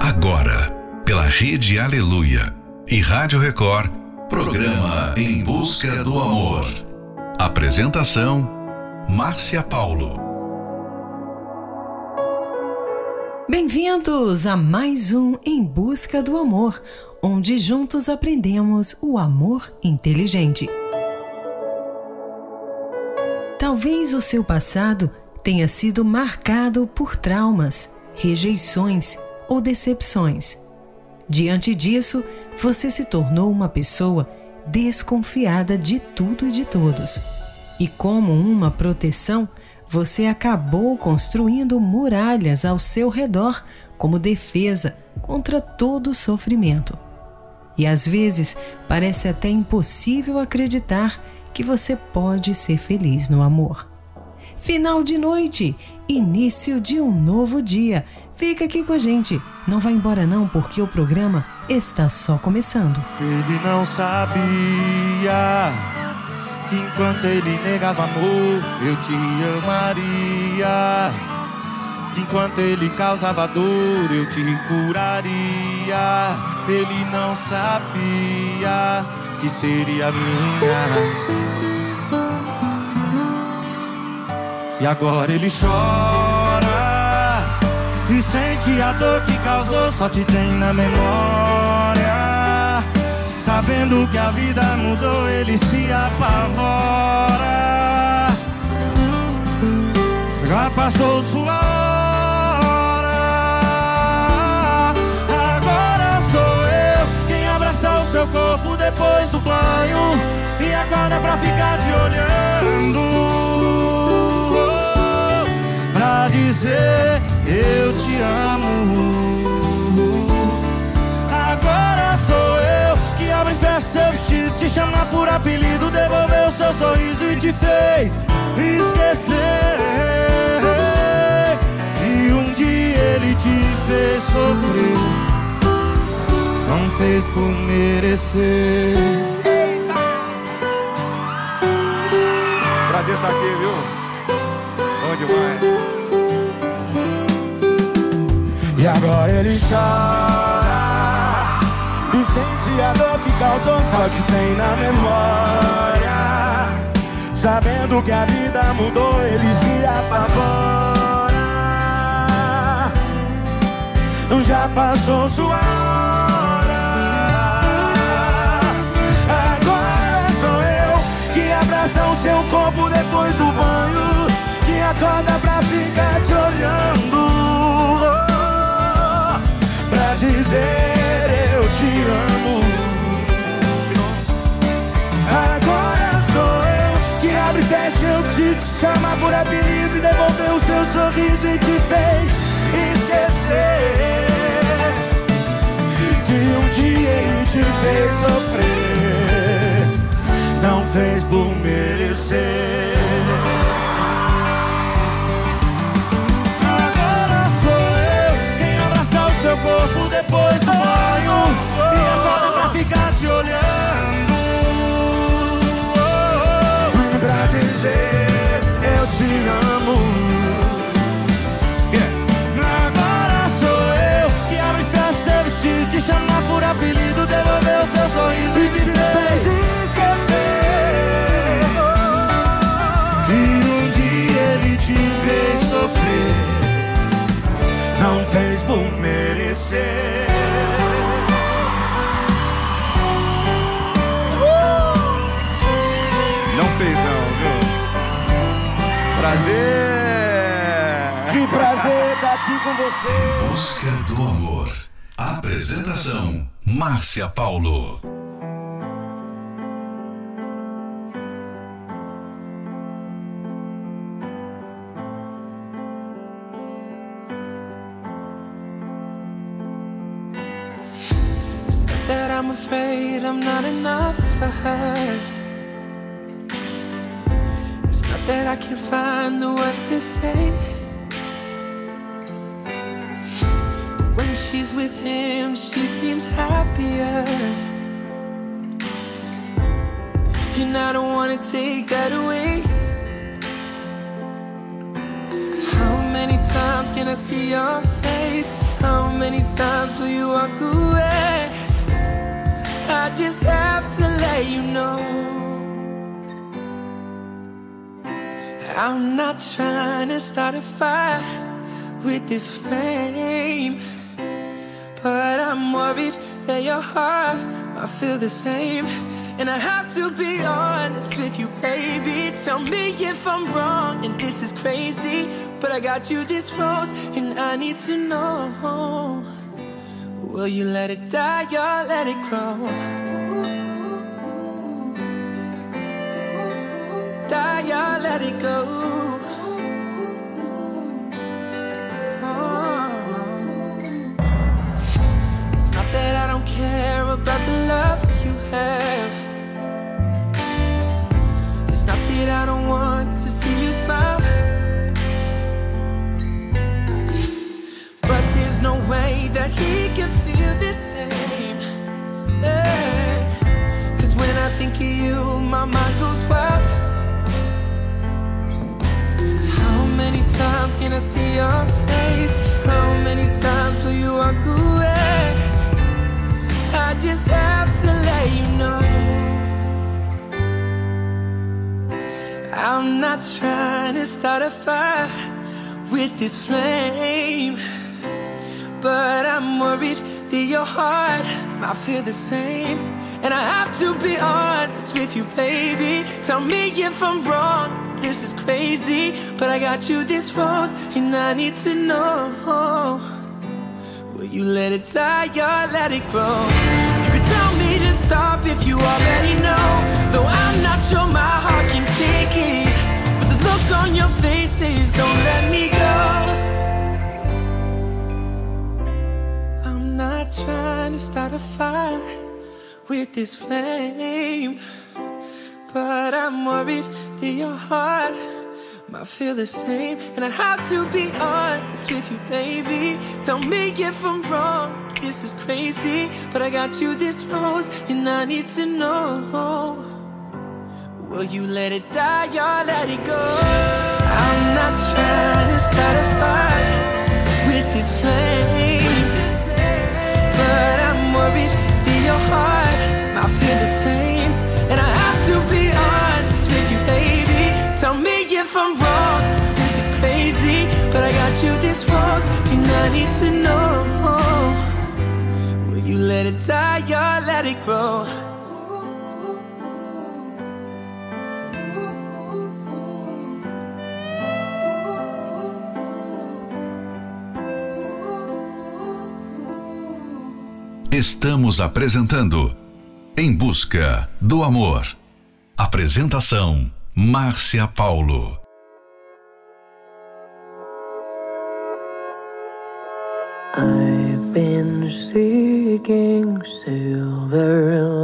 Agora, pela Rede Aleluia e Rádio Record, programa Em Busca do Amor. Apresentação: Márcia Paulo. Bem-vindos a mais um Em Busca do Amor, onde juntos aprendemos o amor inteligente. Talvez o seu passado tenha sido marcado por traumas, rejeições ou decepções. Diante disso, você se tornou uma pessoa desconfiada de tudo e de todos. E como uma proteção, você acabou construindo muralhas ao seu redor como defesa contra todo sofrimento. E às vezes parece até impossível acreditar que você pode ser feliz no amor. Final de noite, início de um novo dia. Fica aqui com a gente. Não vai embora não, porque o programa está só começando. Ele não sabia que enquanto ele negava amor, eu te amaria. Que enquanto ele causava dor, eu te curaria. Ele não sabia que seria minha. E agora ele chora e sente a dor que causou, só te tem na memória. Sabendo que a vida mudou, ele se apavora. Já passou sua hora. Agora sou eu quem abraça o seu corpo depois do banho e acorda pra ficar te olhando dizer eu te amo. Agora sou eu que abre festa seu vestido, te chama por apelido, devolveu seu sorriso e te fez esquecer que um dia ele te fez sofrer, não fez por merecer. Prazer estar aqui, viu? Bom demais. E agora ele chora E sente a dor que causou Só te tem na memória. Sabendo que a vida mudou Ele se apavora. Já passou sua hora. Agora sou eu Que abraça o seu corpo depois do banho Que acorda pra ficar te olhando dizer eu te amo. Agora sou eu que abre e fecha, eu te, te chama por apelido e devolveu o seu sorriso e te fez esquecer que um dia ele te fez sofrer, não fez por merecer. Apelido, devolver o seu sorriso E te fez esquecer Que um dia ele te fez sofrer não fez por merecer. Não fez não, viu? Prazer! Que prazer estar aqui com você. Busca do amor. Apresentação: Márcia Paulo. I'm afraid I'm not enough for her. It's not that I can find the words to say. She's with him, she seems happier. And I don't wanna take that away. How many times? can I see your face? How many times will you walk away? I just have to let you know. I'm not trying to start a fire with this flame, but I'm worried that your heart might feel the same. And I have to be honest with you, baby. Tell me if I'm wrong and this is crazy. But I got you this rose, and I need to know Will you let it die or let it grow? Die or let it go? Care about the love you have it, I don't want to see you smile. But there's no way that he can feel the same. Yeah. Cause when I think of you, my mind goes wild. How many times can I see your face? Just have to let you know. I'm not trying to start a fire with this flame, but I'm worried that your heart might feel the same. And I have to be honest with you, baby. Tell me if I'm wrong. This is crazy, but I got you this rose, and I need to know. Will you let it die or let it grow? Stop if you already know. Though I'm not sure my heart can take it. But the look on your face says, don't let me go. I'm not trying to start a fire with this flame. But I'm worried that your heart might feel the same. And I have to be honest with you, baby. Tell me if I'm wrong. This is crazy, but I got you this rose, and I need to know. Will you let it die or let it go? I'm not trying to start a fire with this flame, but I'm worried that your heart might feel the same. I need to know. Will you let it die or let it grow? Estamos apresentando Em Busca do Amor. Apresentação Márcia Paulo. breaking silver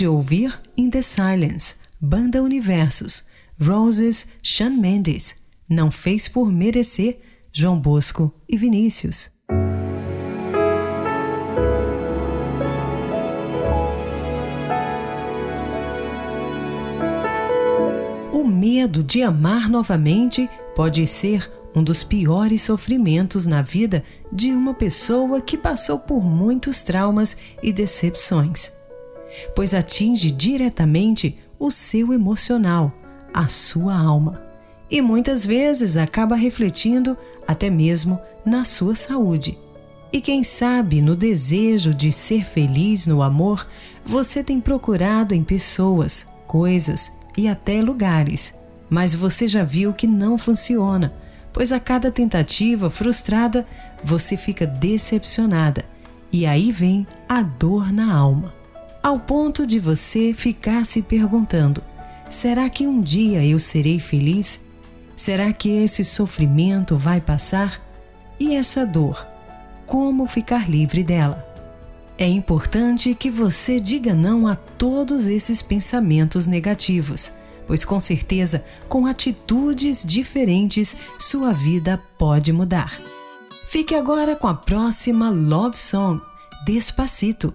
de ouvir In the Silence, Banda Universos, Roses, Sean Mendes, Não Fez Por Merecer, João Bosco e Vinícius. O medo de amar novamente pode ser um dos piores sofrimentos na vida de uma pessoa que passou por muitos traumas e decepções, pois atinge diretamente o seu emocional, a sua alma, e muitas vezes acaba refletindo até mesmo na sua saúde. E quem sabe no desejo de ser feliz no amor, você tem procurado em pessoas, coisas e até lugares, mas você já viu que não funciona, pois a cada tentativa frustrada você fica decepcionada. E aí vem a dor na alma, ao ponto de você ficar se perguntando: será que um dia eu serei feliz? Será que esse sofrimento vai passar? E essa dor? Como ficar livre dela? É importante que você diga não a todos esses pensamentos negativos, pois com certeza, com atitudes diferentes, sua vida pode mudar. Fique agora com a próxima Love Song, Despacito,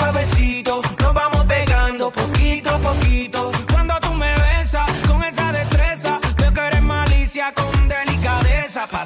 suavecito.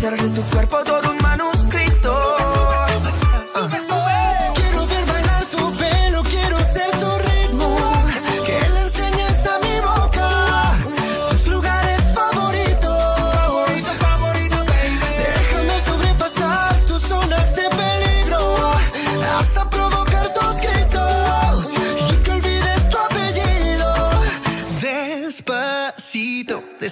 Hacer de tu cuerpo todo un manuscrito.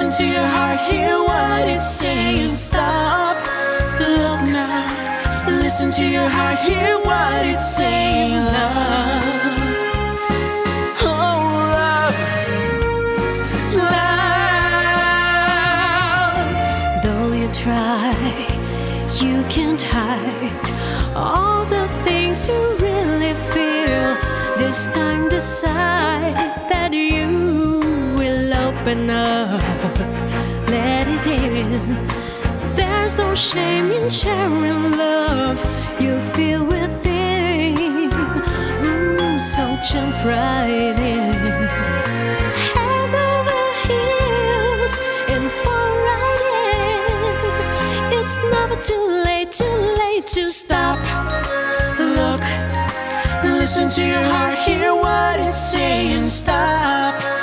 listen to your heart, hear what it's saying. Stop, look now. Listen to your heart, hear what it's saying, love. Oh, love, love. Though you try, you can't hide all the things you really feel. This time decide open up, let it in. There's no shame in sharing love you feel within. Mm, so jump right in. Head over heels and fall right in. It's never too late, too late to stop. Look, listen to your heart, hear what it's saying. Stop.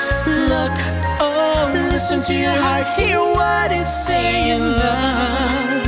Listen to your heart, hear what it's saying. Love,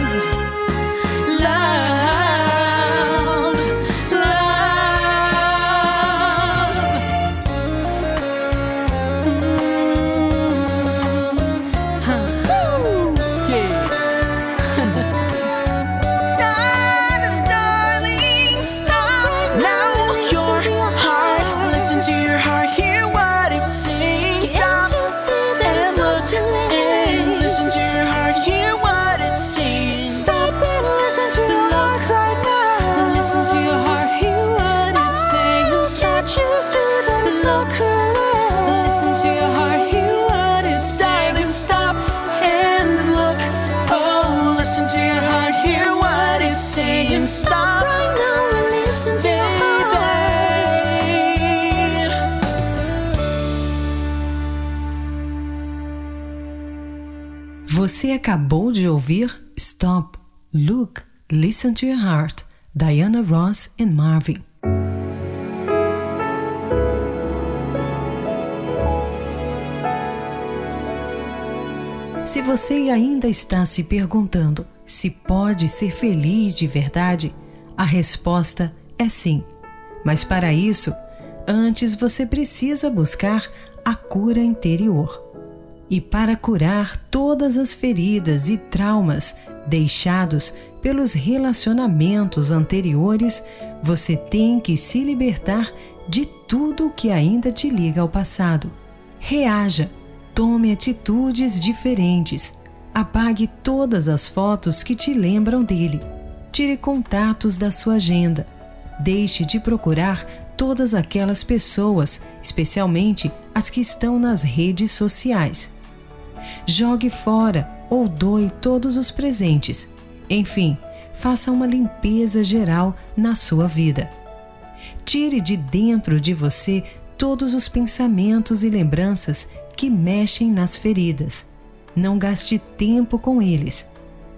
Você acabou de ouvir Stop, Look, Listen to Your Heart, Diana Ross e Marvin. Se você ainda está se perguntando se pode ser feliz de verdade, a resposta é sim. Mas para isso, antes você precisa buscar a cura interior. E para curar todas as feridas e traumas deixados pelos relacionamentos anteriores, você tem que se libertar de tudo que ainda te liga ao passado. Reaja Tome atitudes diferentes. Apague todas as fotos que te lembram dele. Tire contatos da sua agenda. Deixe de procurar todas aquelas pessoas, especialmente as que estão nas redes sociais. Jogue fora ou doe todos os presentes. Enfim, faça uma limpeza geral na sua vida. Tire de dentro de você todos os pensamentos e lembranças que mexem nas feridas. Não gaste tempo com eles.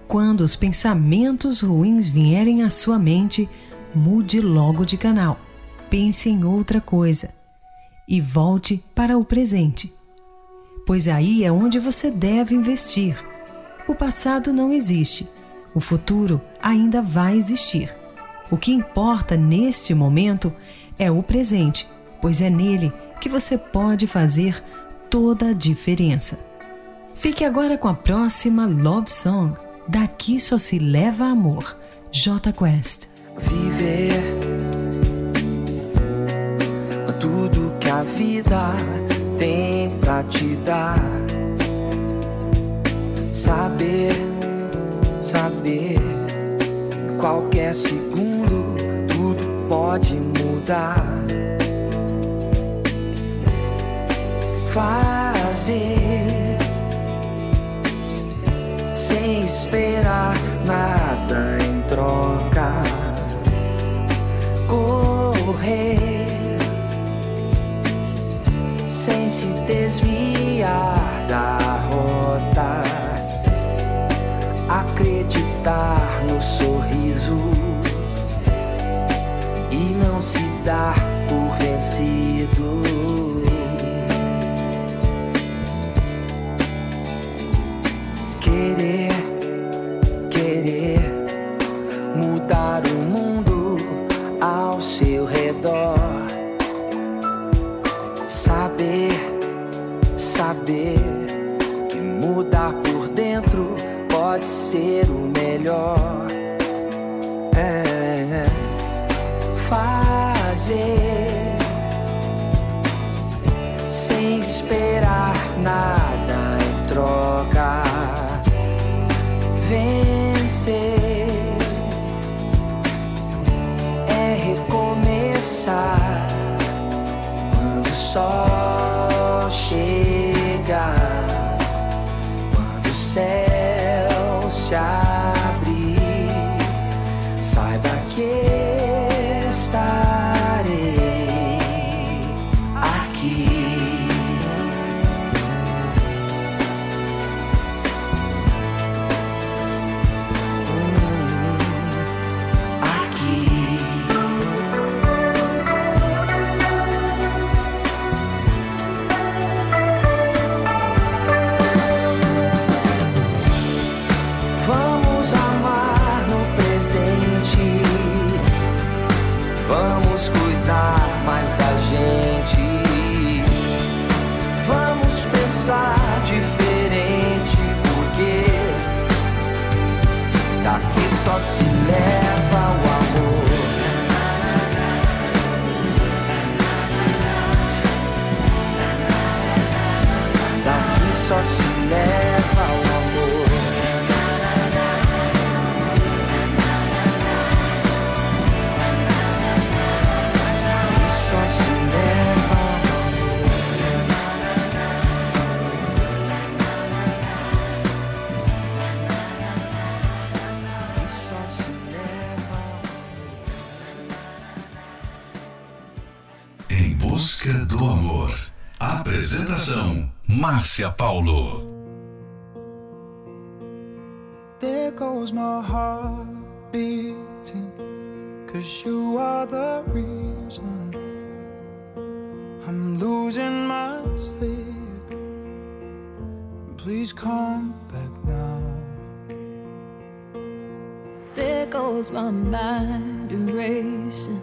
Quando os pensamentos ruins vierem à sua mente, mude logo de canal. Pense em outra coisa e volte para o presente. Pois aí é onde você deve investir. O passado não existe. O futuro ainda vai existir. O que importa neste momento é o presente, pois é nele que você pode fazer toda a diferença. Fique agora com a próxima Love Song. Daqui só se leva amor. J Quest. Viver tudo que a vida tem pra te dar. Saber, saber, em qualquer segundo tudo pode mudar fazer sem esperar nada em troca. Correr sem se desviar da rota. Acreditar no sorriso e não se dar por vencido. Esperar nada em troca. Vencer é recomeçar quando o busca do amor. Apresentação: Márcia Paulo. There goes my heart beating. Cause you are the reason I'm losing my sleep. Please come back now. There goes my mind racing,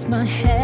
There goes my hand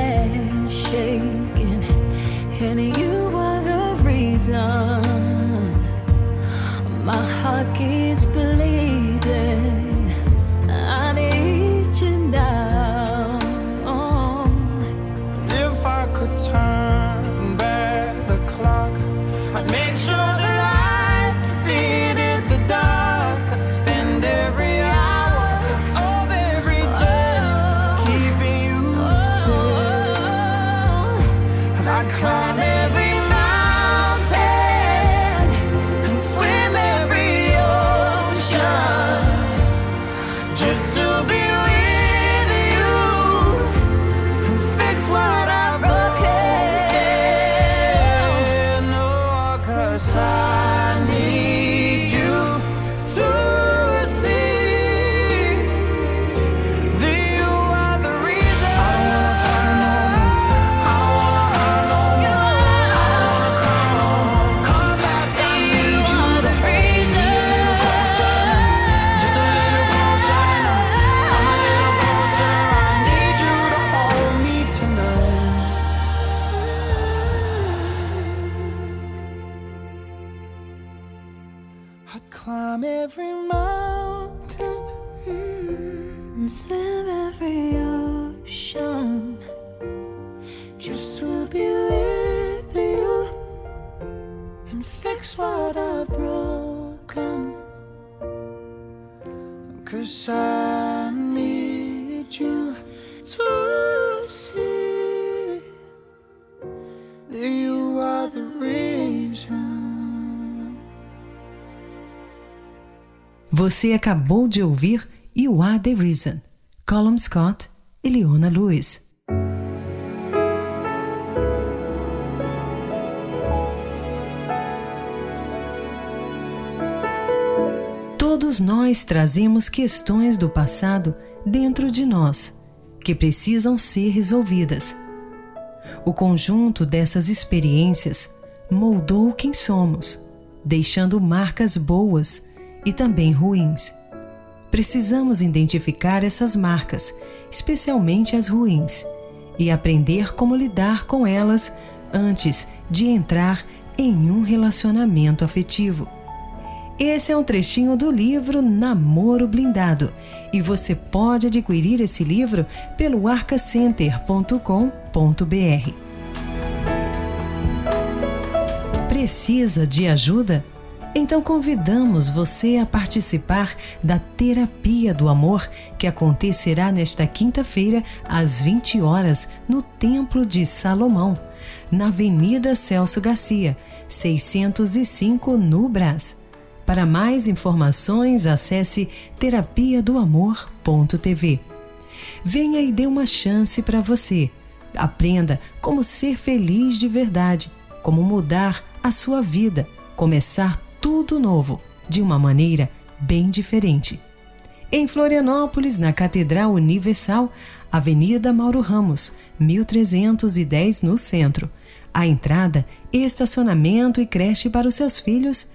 to see that you are the reason. Você acabou de ouvir You Are the Reason, Colum Scott e Leona Lewis. Todos nós trazemos questões do passado dentro de nós que precisam ser resolvidas. O conjunto dessas experiências moldou quem somos, deixando marcas boas e também ruins. Precisamos identificar essas marcas, especialmente as ruins, e aprender como lidar com elas antes de entrar em um relacionamento afetivo. Esse é um trechinho do livro Namoro Blindado e você pode adquirir esse livro pelo arcacenter.com.br. Precisa de ajuda? Então convidamos você a participar da Terapia do Amor que acontecerá nesta quinta-feira às 20 horas no Templo de Salomão, na Avenida Celso Garcia, 605 no. Para mais informações, acesse terapia do amor.tv. Venha e dê uma chance para você. Aprenda como ser feliz de verdade, como mudar a sua vida, começar tudo novo, de uma maneira bem diferente. Em Florianópolis, na Catedral Universal, Avenida Mauro Ramos, 1310 no centro. A entrada, estacionamento e creche para os seus filhos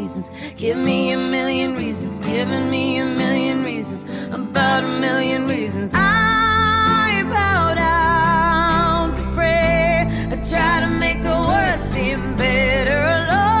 give me a million reasons, giving me a million reasons, about a million reasons. I bow down to pray, I try to make the worst seem better. Lord,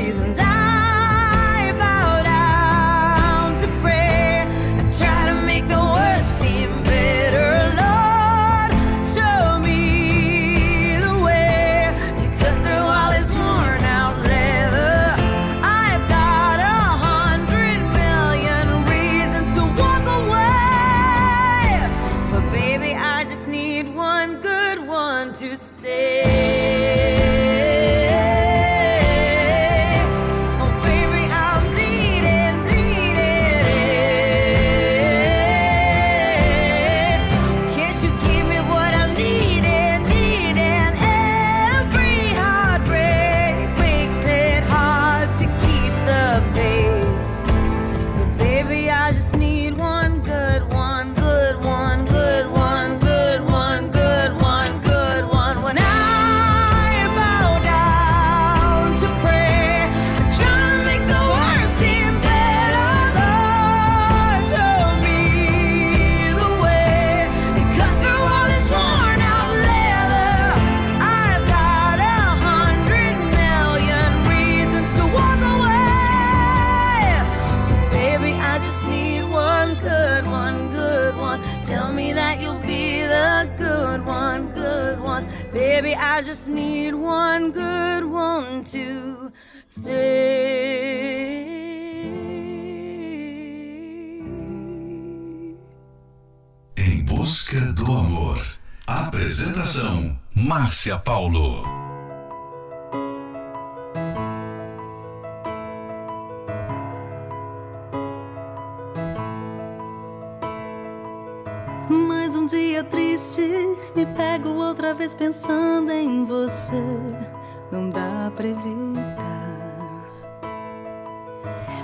I just need one good one to stay. Em busca do amor. Apresentação: Márcia Paulo. Outra vez pensando em você. Não dá pra evitar.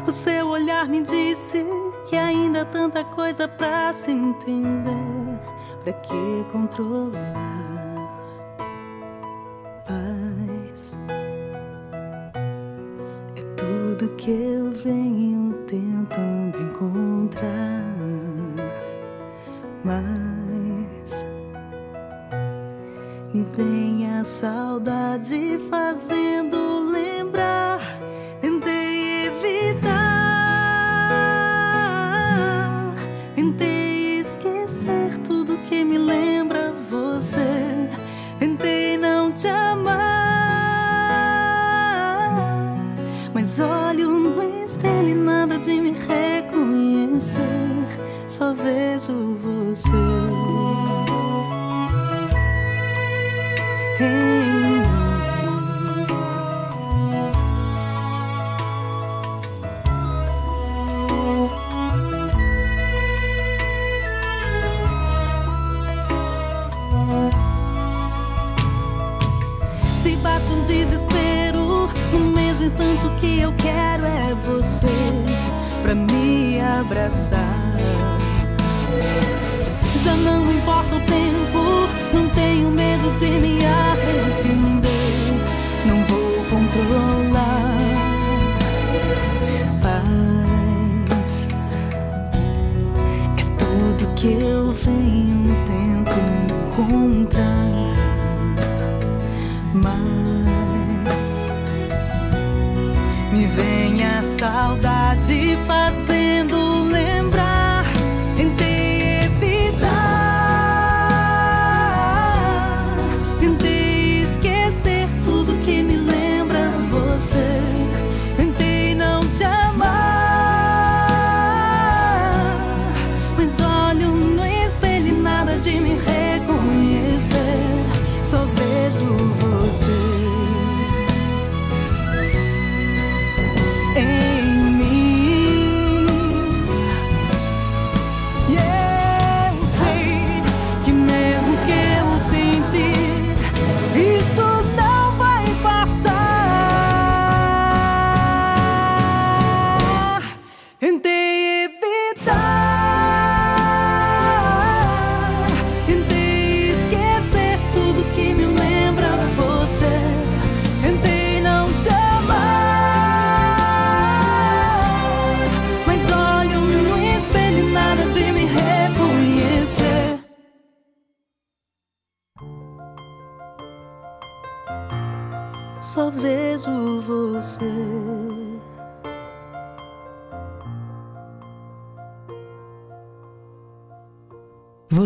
O seu olhar me disse que ainda há tanta coisa pra se entender. Pra que controlar? Paz é tudo que eu venho tentando encontrar mas me vem a saudade fazendo lembrar. Tentei evitar, tentei esquecer tudo que me lembra você. Tentei não te amar, mas olho no espelho e nada de me reconhecer. Só vejo você. Em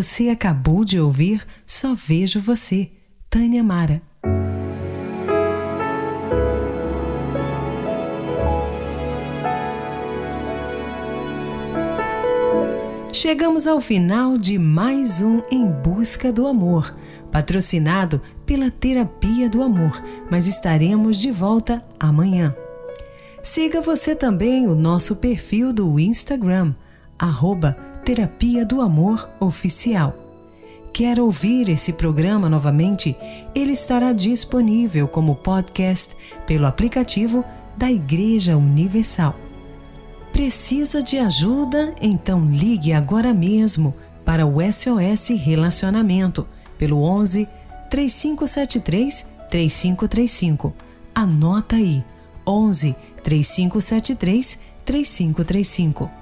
Você acabou de ouvir Só Vejo Você, Tânia Mara. Chegamos ao final de mais um Em Busca do Amor, patrocinado pela Terapia do Amor, mas estaremos de volta amanhã. Siga você também o nosso perfil do Instagram, arroba Terapia do Amor Oficial. Quer ouvir esse programa novamente? Ele estará disponível como podcast pelo aplicativo da Igreja Universal. Precisa de ajuda? Então ligue agora mesmo para o SOS Relacionamento pelo 11 3573 3535. Anota aí: 11 3573 3535.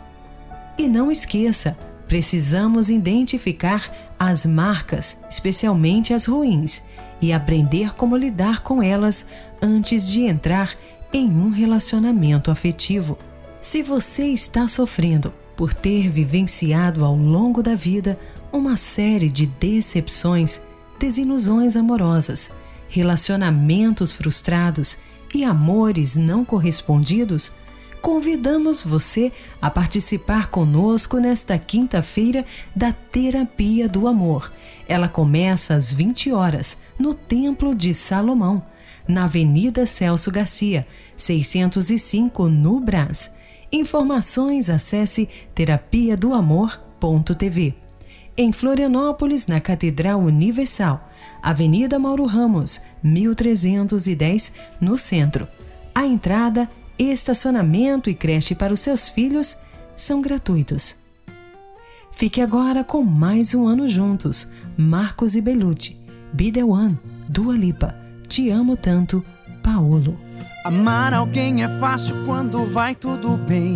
E não esqueça, precisamos identificar as marcas, especialmente as ruins, e aprender como lidar com elas antes de entrar em um relacionamento afetivo. Se você está sofrendo por ter vivenciado ao longo da vida uma série de decepções, desilusões amorosas, relacionamentos frustrados e amores não correspondidos, convidamos você a participar conosco nesta quinta-feira da Terapia do Amor. Ela começa às 20 horas no Templo de Salomão, na Avenida Celso Garcia, 605 no Brás. Informações acesse terapia do amor.tv. Em Florianópolis, na Catedral Universal, Avenida Mauro Ramos, 1310, no centro. A entrada, estacionamento e creche para os seus filhos são gratuitos. Fique agora com mais um ano juntos. Marcos e Belucci, Be The One, Dua Lipa, Te Amo Tanto, Paolo. Amar alguém é fácil quando vai tudo bem.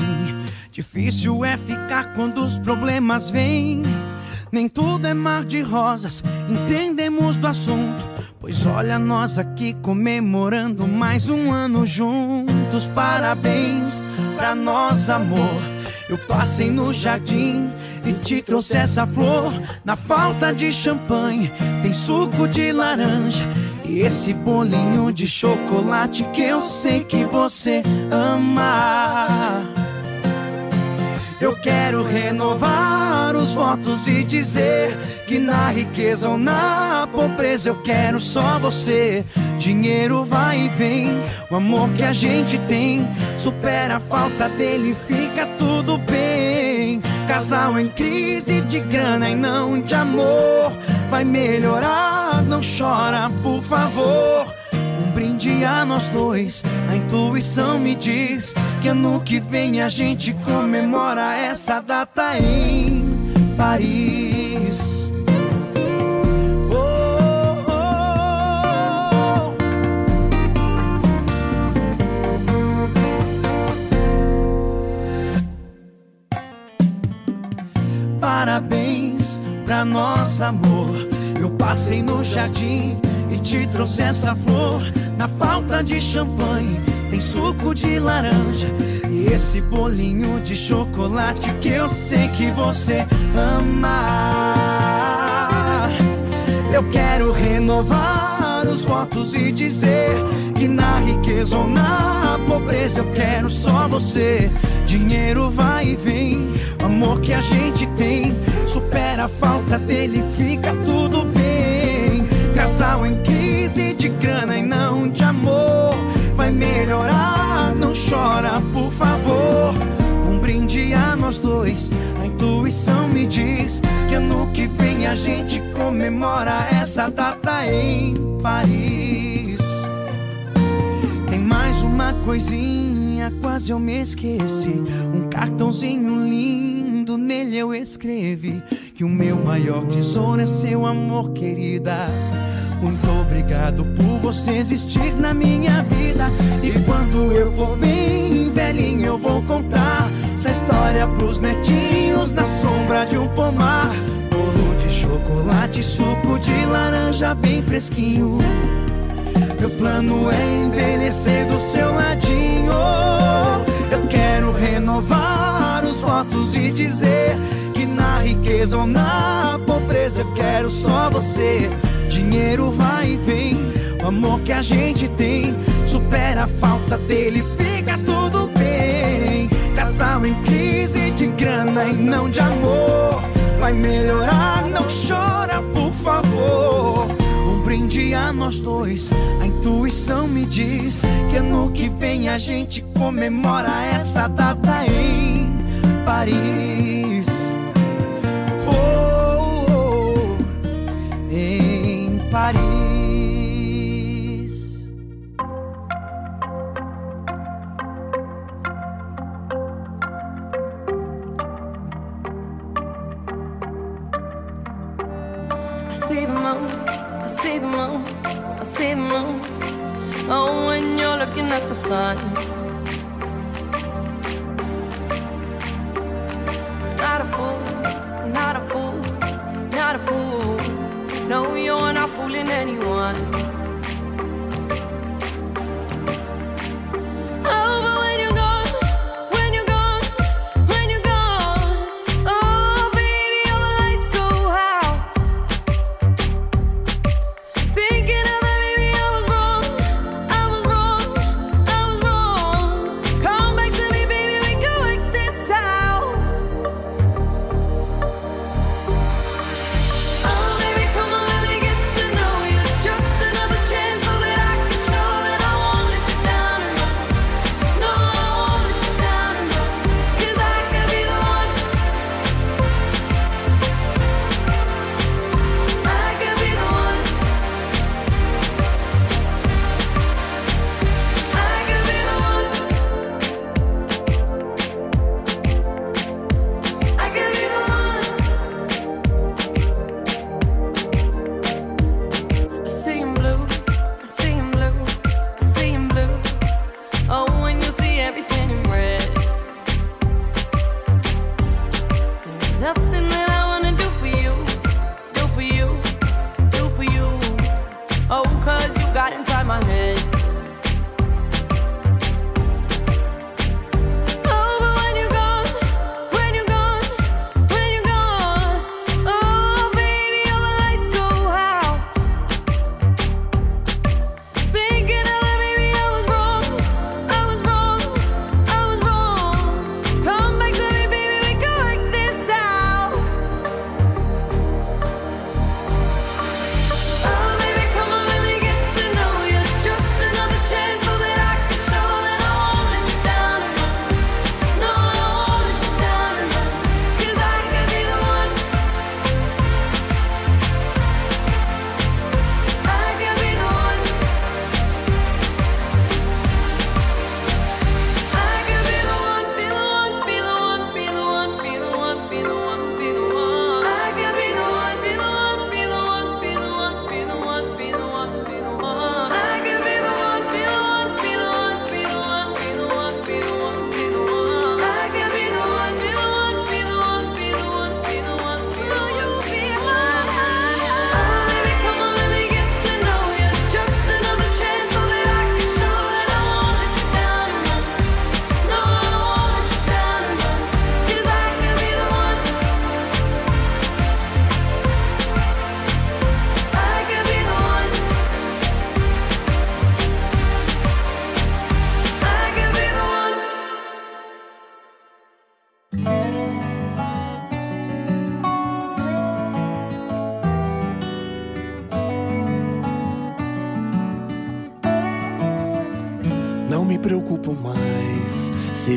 Difícil é ficar quando os problemas vêm. Nem tudo é mar de rosas, entendemos do assunto. Pois olha nós aqui comemorando mais um ano juntos. Parabéns pra nós, amor. Eu passei no jardim e te trouxe essa flor. Na falta de champanhe, tem suco de laranja. E esse bolinho de chocolate que eu sei que você ama. Eu quero renovar os votos e dizer que na riqueza ou na pobreza eu quero só você. Dinheiro vai e vem, o amor que a gente tem supera a falta dele, fica tudo bem. Casal em crise de grana e não de amor, vai melhorar, não chora, por favor. Brinde a nós dois, a intuição me diz que ano que vem a gente comemora essa data em Paris. Oh, oh, oh. Parabéns pra nosso amor. Eu passei no jardim e te trouxe essa flor. Na falta de champanhe, suco de laranja. E esse bolinho de chocolate que eu sei que você ama. Eu quero renovar os votos e dizer que na riqueza ou na pobreza eu quero só você. Dinheiro vai e vem, o amor que a gente tem supera a falta dele, fica tudo bem. Casal em crise de grana e não de amor, melhorar, não chora, por favor. Um brinde a nós dois, a intuição me diz que ano que vem a gente comemora essa data em Paris. Tem mais uma coisinha, quase eu me esqueci. Um cartãozinho lindo, nele eu escrevi que o meu maior tesouro é seu amor, querida. Muito obrigado por você existir na minha vida. E quando eu for bem velhinho, eu vou contar essa história pros netinhos na sombra de um pomar. Bolo de chocolate, suco de laranja bem fresquinho. Meu plano é envelhecer do seu ladinho. Eu quero renovar os votos e dizer que na riqueza ou na pobreza eu quero só você. Dinheiro vai e vem, o amor que a gente tem supera a falta dele, fica tudo bem. Casal em crise de grana e não de amor. Vai melhorar, não chora, por favor. Um brinde a nós dois, a intuição me diz que ano que vem a gente comemora essa data em Paris.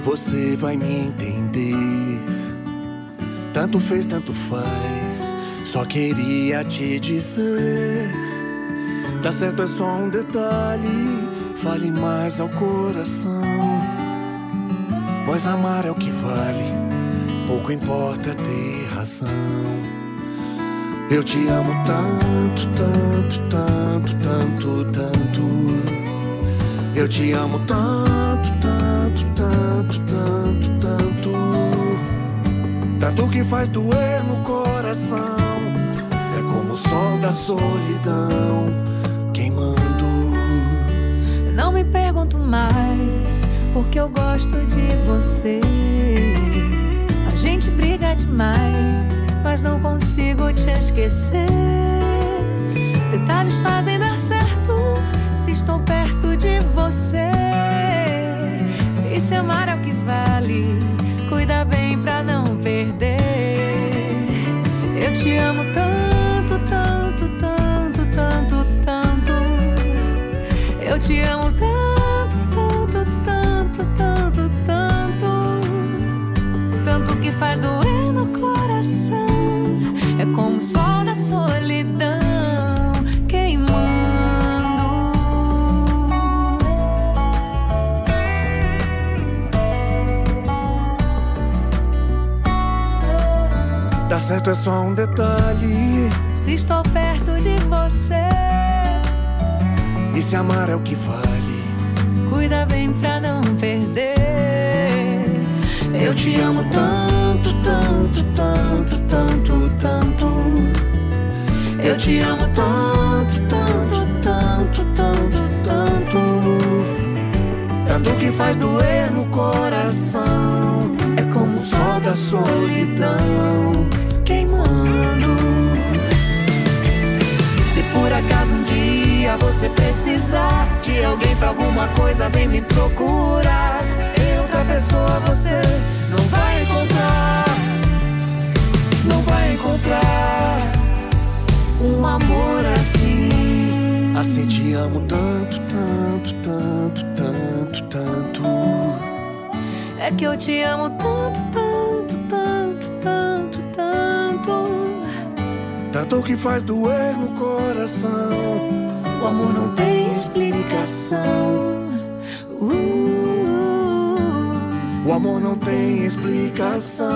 Você vai me entender. Tanto fez, tanto faz. Só queria te dizer. Tá certo, é só um detalhe. Fale mais ao coração. Pois amar é o que vale. Pouco importa ter razão. Eu te amo tanto, tanto, tanto, tanto, tanto. Eu te amo tanto, tanto, tanto, tanto, tanto. Tanto que faz doer no coração. É como o sol da solidão queimando. Não me pergunto mais, porque eu gosto de você. A gente briga demais, mas não consigo te esquecer. Detalhes fazem dar certo se estou perto de você. Se amar é o que vale, cuida bem pra não perder. Eu te amo tanto, tanto, tanto, tanto, tanto. Eu te amo tanto, certo, é só um detalhe. Se estou perto de você, E se amar é o que vale. cuida bem pra não perder. Eu te amo tanto, tanto, tanto, tanto, tanto. Eu te amo tanto, tanto, tanto, tanto, tanto. Tanto que faz doer no coração. É como o sol da solidão queimando. Se por acaso um dia você precisar de alguém pra alguma coisa, vem me procurar. Eu, outra pessoa, você não vai encontrar. Não vai encontrar um amor assim. Assim te amo tanto, tanto, tanto, tanto, tanto. É que eu te amo tanto, tanto, tanto, tanto, tanto. Tanto que faz doer no coração. O amor não tem explicação. Uh, O amor não tem explicação.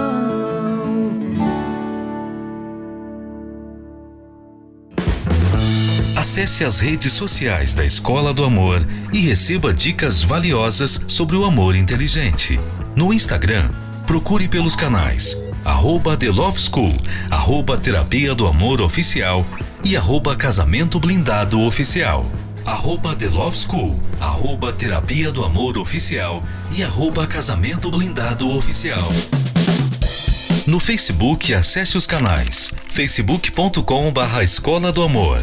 Acesse as redes sociais da Escola do Amor e receba dicas valiosas sobre o amor inteligente. No Instagram, procure pelos canais arroba The Love School, arroba Terapia do Amor Oficial e arroba Casamento Blindado Oficial. Arroba The Love School, arroba Terapia do Amor Oficial e arroba Casamento Blindado Oficial. No Facebook, acesse os canais facebook.com barra Escola do Amor,